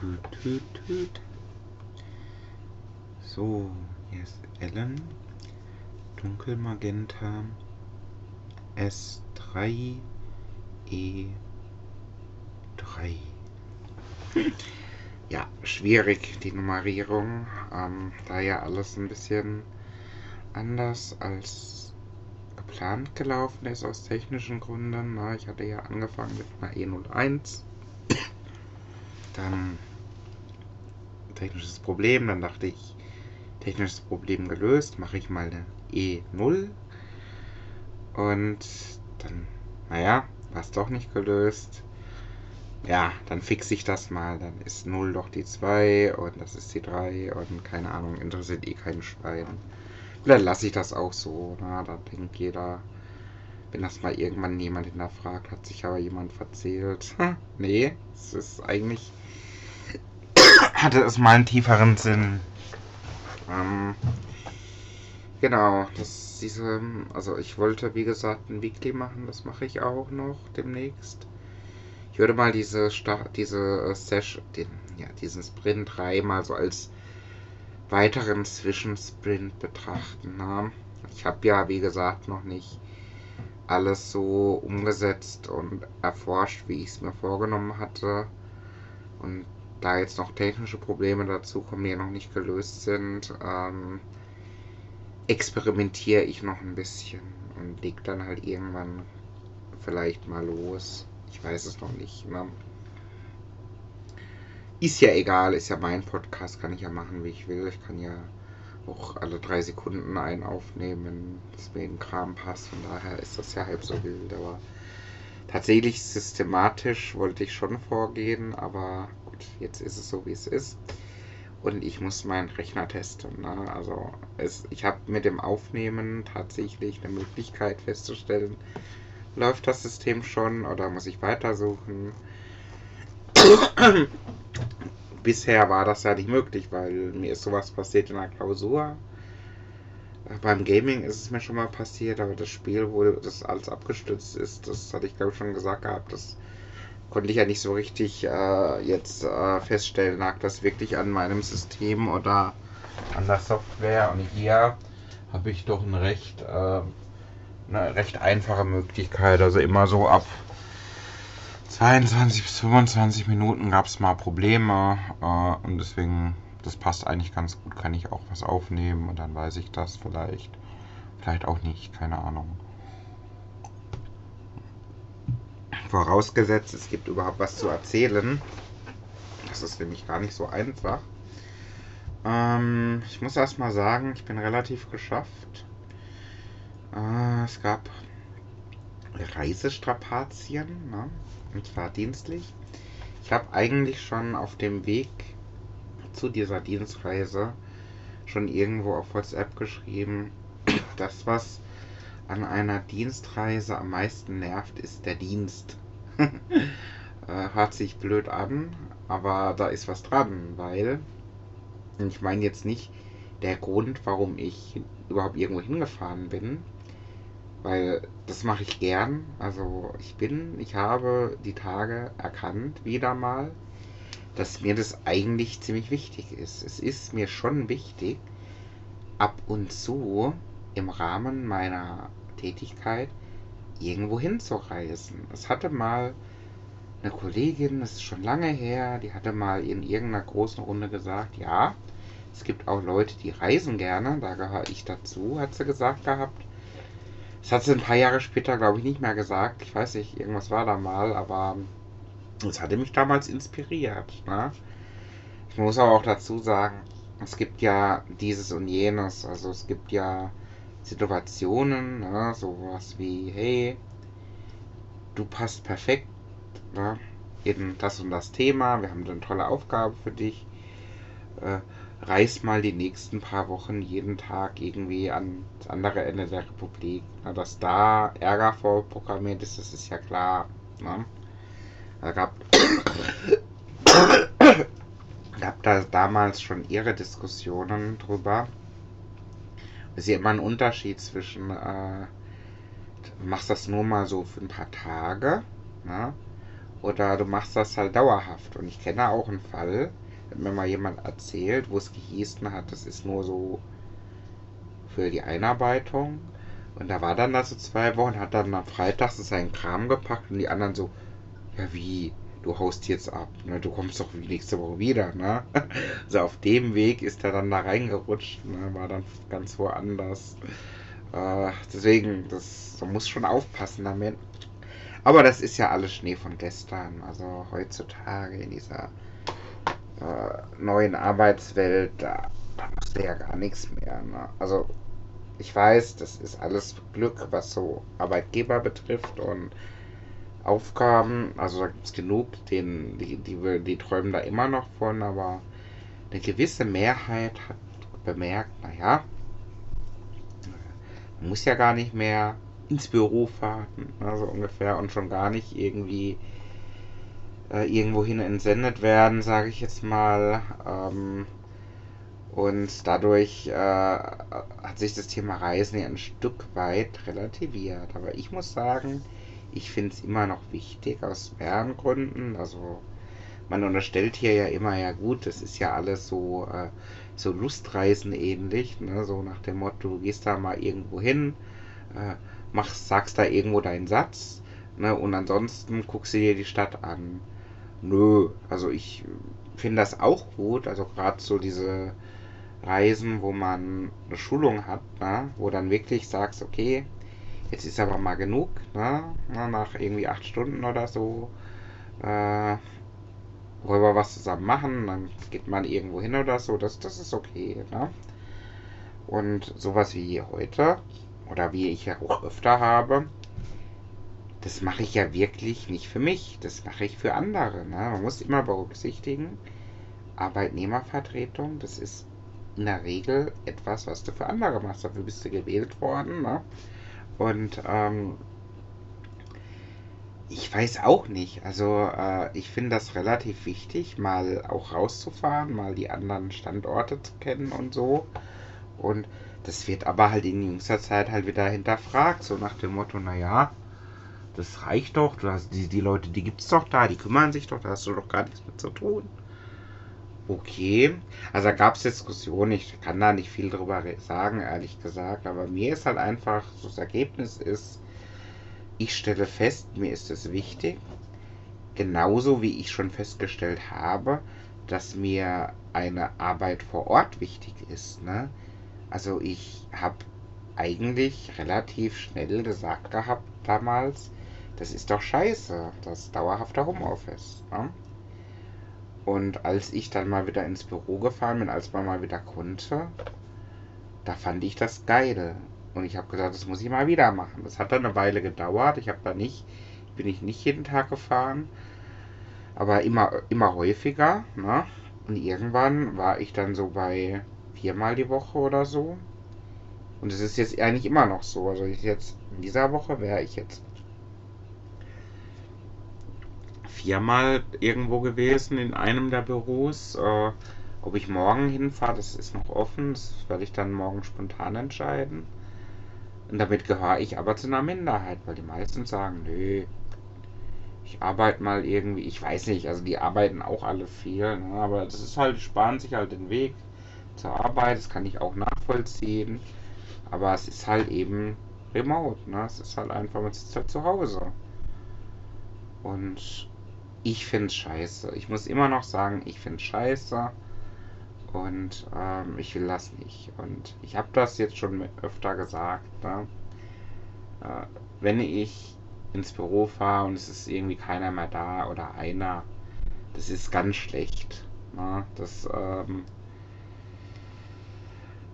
Tüt, tüt, tüt. So, hier ist Ellen. Dunkelmagenta S3 E3. Ja, schwierig die Nummerierung, ähm, da ja alles ein bisschen anders als geplant gelaufen ist aus technischen Gründen. Na, ich hatte ja angefangen mit einer E01, dann technisches Problem, dann dachte ich, technisches Problem gelöst, mache ich mal eine E0 und dann, naja, war es doch nicht gelöst. Ja, dann fixe ich das mal. Dann ist 0 doch die 2 und das ist die 3 und keine Ahnung, interessiert eh keinen Schwein. Vielleicht lasse ich das auch so. Na, da denkt jeder, wenn das mal irgendwann jemand hinterfragt, hat sich aber jemand verzählt. Nee, es ist eigentlich. Hatte es mal einen tieferen Sinn. Ähm, genau, das diese. Also ich wollte, wie gesagt, ein Weekly machen, das mache ich auch noch demnächst. Ich würde mal diese Start, diese Session, den, ja, diesen Sprint 3 mal so als weiteren Zwischensprint betrachten. Ne? Ich habe ja, wie gesagt, noch nicht alles so umgesetzt und erforscht, wie ich es mir vorgenommen hatte. Und da jetzt noch technische Probleme dazu kommen, die noch nicht gelöst sind, ähm, experimentiere ich noch ein bisschen und leg dann halt irgendwann vielleicht mal los. Ich weiß es noch nicht. Ne? Ist ja egal, ist ja mein Podcast, kann ich ja machen, wie ich will. Ich kann ja auch alle drei Sekunden einen aufnehmen, es mir in Kram passt. Von daher ist das ja halb so wild. Aber tatsächlich systematisch wollte ich schon vorgehen, aber gut, jetzt ist es so, wie es ist. Und ich muss meinen Rechner testen. Ne? Also es, ich habe mit dem Aufnehmen tatsächlich eine Möglichkeit festzustellen, läuft das System schon oder muss ich weitersuchen. Bisher war das ja nicht möglich, weil mir ist sowas passiert in der Klausur. Beim Gaming ist es mir schon mal passiert, aber das Spiel, wo das alles abgestützt ist, das hatte ich glaube ich schon gesagt gehabt, das konnte ich ja nicht so richtig äh, jetzt äh, feststellen, lag das wirklich an meinem System oder an der Software. Und hier habe ich doch ein recht, äh, eine recht einfache Möglichkeit. Also immer so ab 22 bis 25 Minuten gab es mal Probleme äh, und deswegen, das passt eigentlich ganz gut, kann ich auch was aufnehmen und dann weiß ich das vielleicht. Vielleicht auch nicht, keine Ahnung. Vorausgesetzt, es gibt überhaupt was zu erzählen. Das ist nämlich gar nicht so einfach. Ähm, ich muss erst mal sagen, ich bin relativ geschafft. Äh, es gab Reisestrapazien. Ne? und zwar dienstlich. Ich habe eigentlich schon auf dem Weg zu dieser Dienstreise schon irgendwo auf WhatsApp geschrieben, das, was an einer Dienstreise am meisten nervt, ist der Dienst. Äh, hört sich blöd an, aber da ist was dran, weil ich meine jetzt nicht der Grund, warum ich überhaupt irgendwo hingefahren bin, weil das mache ich gern. Also ich bin, ich habe die Tage erkannt, wieder mal, dass mir das eigentlich ziemlich wichtig ist. Es ist mir schon wichtig, ab und zu im Rahmen meiner Tätigkeit irgendwo hinzureisen. Es hatte mal eine Kollegin, das ist schon lange her, die hatte mal in irgendeiner großen Runde gesagt, ja, es gibt auch Leute, die reisen gerne, da gehöre ich dazu, hat sie gesagt gehabt. Das hat sie ein paar Jahre später, glaube ich, nicht mehr gesagt. Ich weiß nicht, irgendwas war da mal, aber es hatte mich damals inspiriert. Ne? Ich muss aber auch dazu sagen, es gibt ja dieses und jenes. Also es gibt ja Situationen, ne? sowas wie, hey, du passt perfekt ne? in das und das Thema, wir haben eine tolle Aufgabe für dich. Äh, reist mal die nächsten paar Wochen jeden Tag irgendwie an das andere Ende der Republik. Na, dass da Ärger vorprogrammiert ist, das ist ja klar. Ne? Da gab, gab da damals schon ihre Diskussionen drüber. Ist ja immer ein Unterschied zwischen, äh, du machst das nur mal so für ein paar Tage, ne? oder du machst das halt dauerhaft. Und ich kenne auch einen Fall, hat mir mal jemand erzählt, wo es gehießen hat, das ist nur so für die Einarbeitung. Und da war dann da so zwei Wochen, hat dann am Freitag so seinen Kram gepackt und die anderen so, ja wie, du haust jetzt ab, ne? du kommst doch nächste Woche wieder. Ne? Also auf dem Weg ist er dann da reingerutscht, ne? war dann ganz woanders. Äh, deswegen, das, man muss schon aufpassen damit. Aber das ist ja alles Schnee von gestern. Also heutzutage in dieser äh, neuen Arbeitswelt, da, da musst du ja gar nichts mehr. Ne? Also ich weiß, das ist alles Glück, was so Arbeitgeber betrifft und Aufgaben. Also da gibt es genug, den, die, die, die träumen da immer noch von, aber eine gewisse Mehrheit hat bemerkt, naja, man muss ja gar nicht mehr ins Büro fahren, also ungefähr, und schon gar nicht irgendwie äh, irgendwohin entsendet werden, sage ich jetzt mal. Ähm, und dadurch äh, hat sich das Thema Reisen ja ein Stück weit relativiert. Aber ich muss sagen, ich finde es immer noch wichtig aus mehreren Gründen. Also man unterstellt hier ja immer, ja gut, das ist ja alles so, äh, so Lustreisen ähnlich. Ne? So nach dem Motto, du gehst da mal irgendwo hin, äh, machst, sagst da irgendwo deinen Satz ne? und ansonsten guckst du dir die Stadt an. Nö, also ich finde das auch gut. Also gerade so diese Reisen, wo man eine Schulung hat, ne? wo dann wirklich sagst, okay, jetzt ist aber mal genug, ne? nach irgendwie acht Stunden oder so, äh, wollen wir was zusammen machen, dann geht man irgendwo hin oder so, das, das ist okay. Ne? Und sowas wie heute, oder wie ich ja auch öfter habe, das mache ich ja wirklich nicht für mich, das mache ich für andere. Ne? Man muss immer berücksichtigen, Arbeitnehmervertretung, das ist in der Regel etwas, was du für andere machst. Dafür bist du gewählt worden. Ne? Und ähm, ich weiß auch nicht. Also äh, ich finde das relativ wichtig, mal auch rauszufahren, mal die anderen Standorte zu kennen und so. Und das wird aber halt in jüngster Zeit halt wieder hinterfragt, so nach dem Motto, naja, das reicht doch, du hast die, die Leute, die gibt es doch da, die kümmern sich doch, da hast du doch gar nichts mit zu tun. Okay, also da gab es Diskussionen, ich kann da nicht viel drüber sagen, ehrlich gesagt, aber mir ist halt einfach, so das Ergebnis ist, ich stelle fest, mir ist es wichtig, genauso wie ich schon festgestellt habe, dass mir eine Arbeit vor Ort wichtig ist. Ne? Also ich habe eigentlich relativ schnell gesagt gehabt damals, das ist doch scheiße, das dauerhafte Homeoffice. Ne? Und als ich dann mal wieder ins Büro gefahren bin, als man mal wieder konnte, da fand ich das geil. Und ich habe gesagt, das muss ich mal wieder machen. Das hat dann eine Weile gedauert. Ich habe da nicht, bin ich nicht jeden Tag gefahren, aber immer, immer häufiger. Ne? Und irgendwann war ich dann so bei viermal die Woche oder so. Und es ist jetzt eigentlich immer noch so. Also jetzt in dieser Woche wäre ich jetzt viermal irgendwo gewesen in einem der Büros. Äh, ob ich morgen hinfahre, das ist noch offen. Das werde ich dann morgen spontan entscheiden. Und damit gehöre ich aber zu einer Minderheit, weil die meisten sagen, nö, ich arbeite mal irgendwie, ich weiß nicht, also die arbeiten auch alle viel, ne, aber das ist halt, sparen sich halt den Weg zur Arbeit, das kann ich auch nachvollziehen, aber es ist halt eben remote, ne, es ist halt einfach, man sitzt halt zu Hause. Und ich finde scheiße. Ich muss immer noch sagen, ich finde scheiße. Und ähm, ich will das nicht. Und ich habe das jetzt schon öfter gesagt. Ne? Äh, wenn ich ins Büro fahre und es ist irgendwie keiner mehr da oder einer, das ist ganz schlecht. Ne? Das, ähm,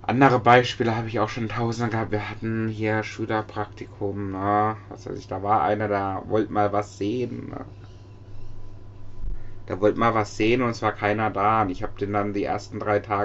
andere Beispiele habe ich auch schon tausend gehabt. Wir hatten hier Schülerpraktikum, ne? was weiß ich, da war einer, der wollte mal was sehen. Ne? Da wollte mal was sehen und es war keiner da. Und ich habe den dann die ersten drei Tage